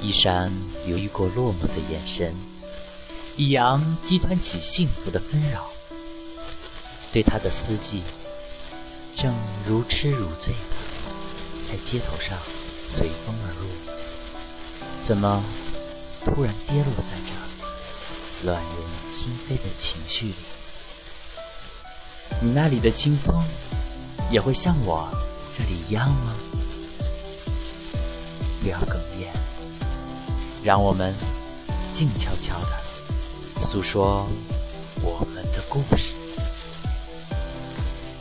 一山流溢过落寞的眼神，一阳激湍起幸福的纷扰。对他的思记，正如痴如醉的在街头上随风而入，怎么突然跌落在这乱人心扉的情绪里？你那里的清风，也会像我这里一样吗？不要哽咽，让我们静悄悄地诉说我们的故事。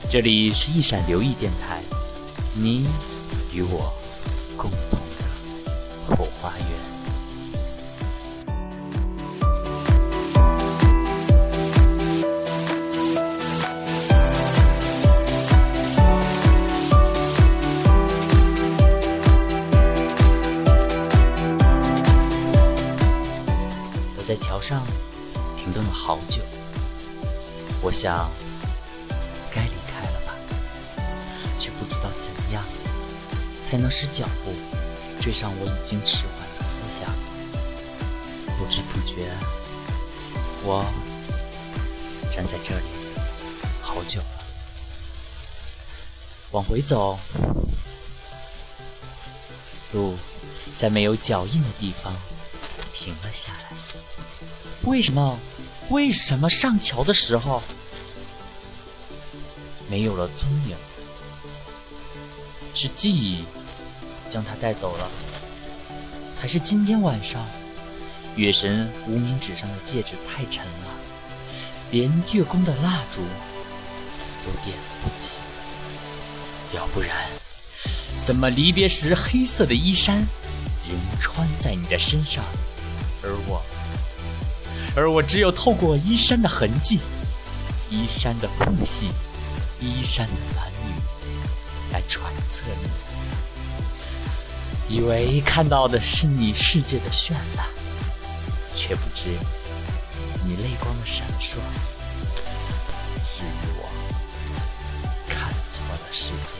这里是一闪留意电台，你与我共同的后花园。我在桥上停顿了好久，我想该离开了吧。却不知道怎样才能使脚步追上我已经迟缓的思想。不知不觉，我站在这里好久了。往回走，路在没有脚印的地方停了下来。为什么？为什么上桥的时候没有了踪影？是记忆将他带走了，还是今天晚上月神无名指上的戒指太沉了，连月宫的蜡烛都点不起？要不然，怎么离别时黑色的衣衫仍穿在你的身上，而我只有透过衣衫的痕迹、衣衫的缝隙、衣衫的蓝雨。来揣测你，以为看到的是你世界的绚烂，却不知你泪光的闪烁，是我看错了世界。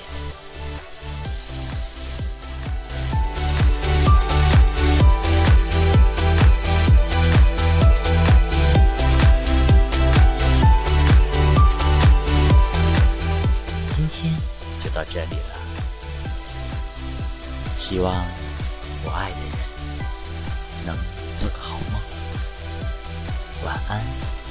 这里了，希望我爱的人能做个好梦，晚安。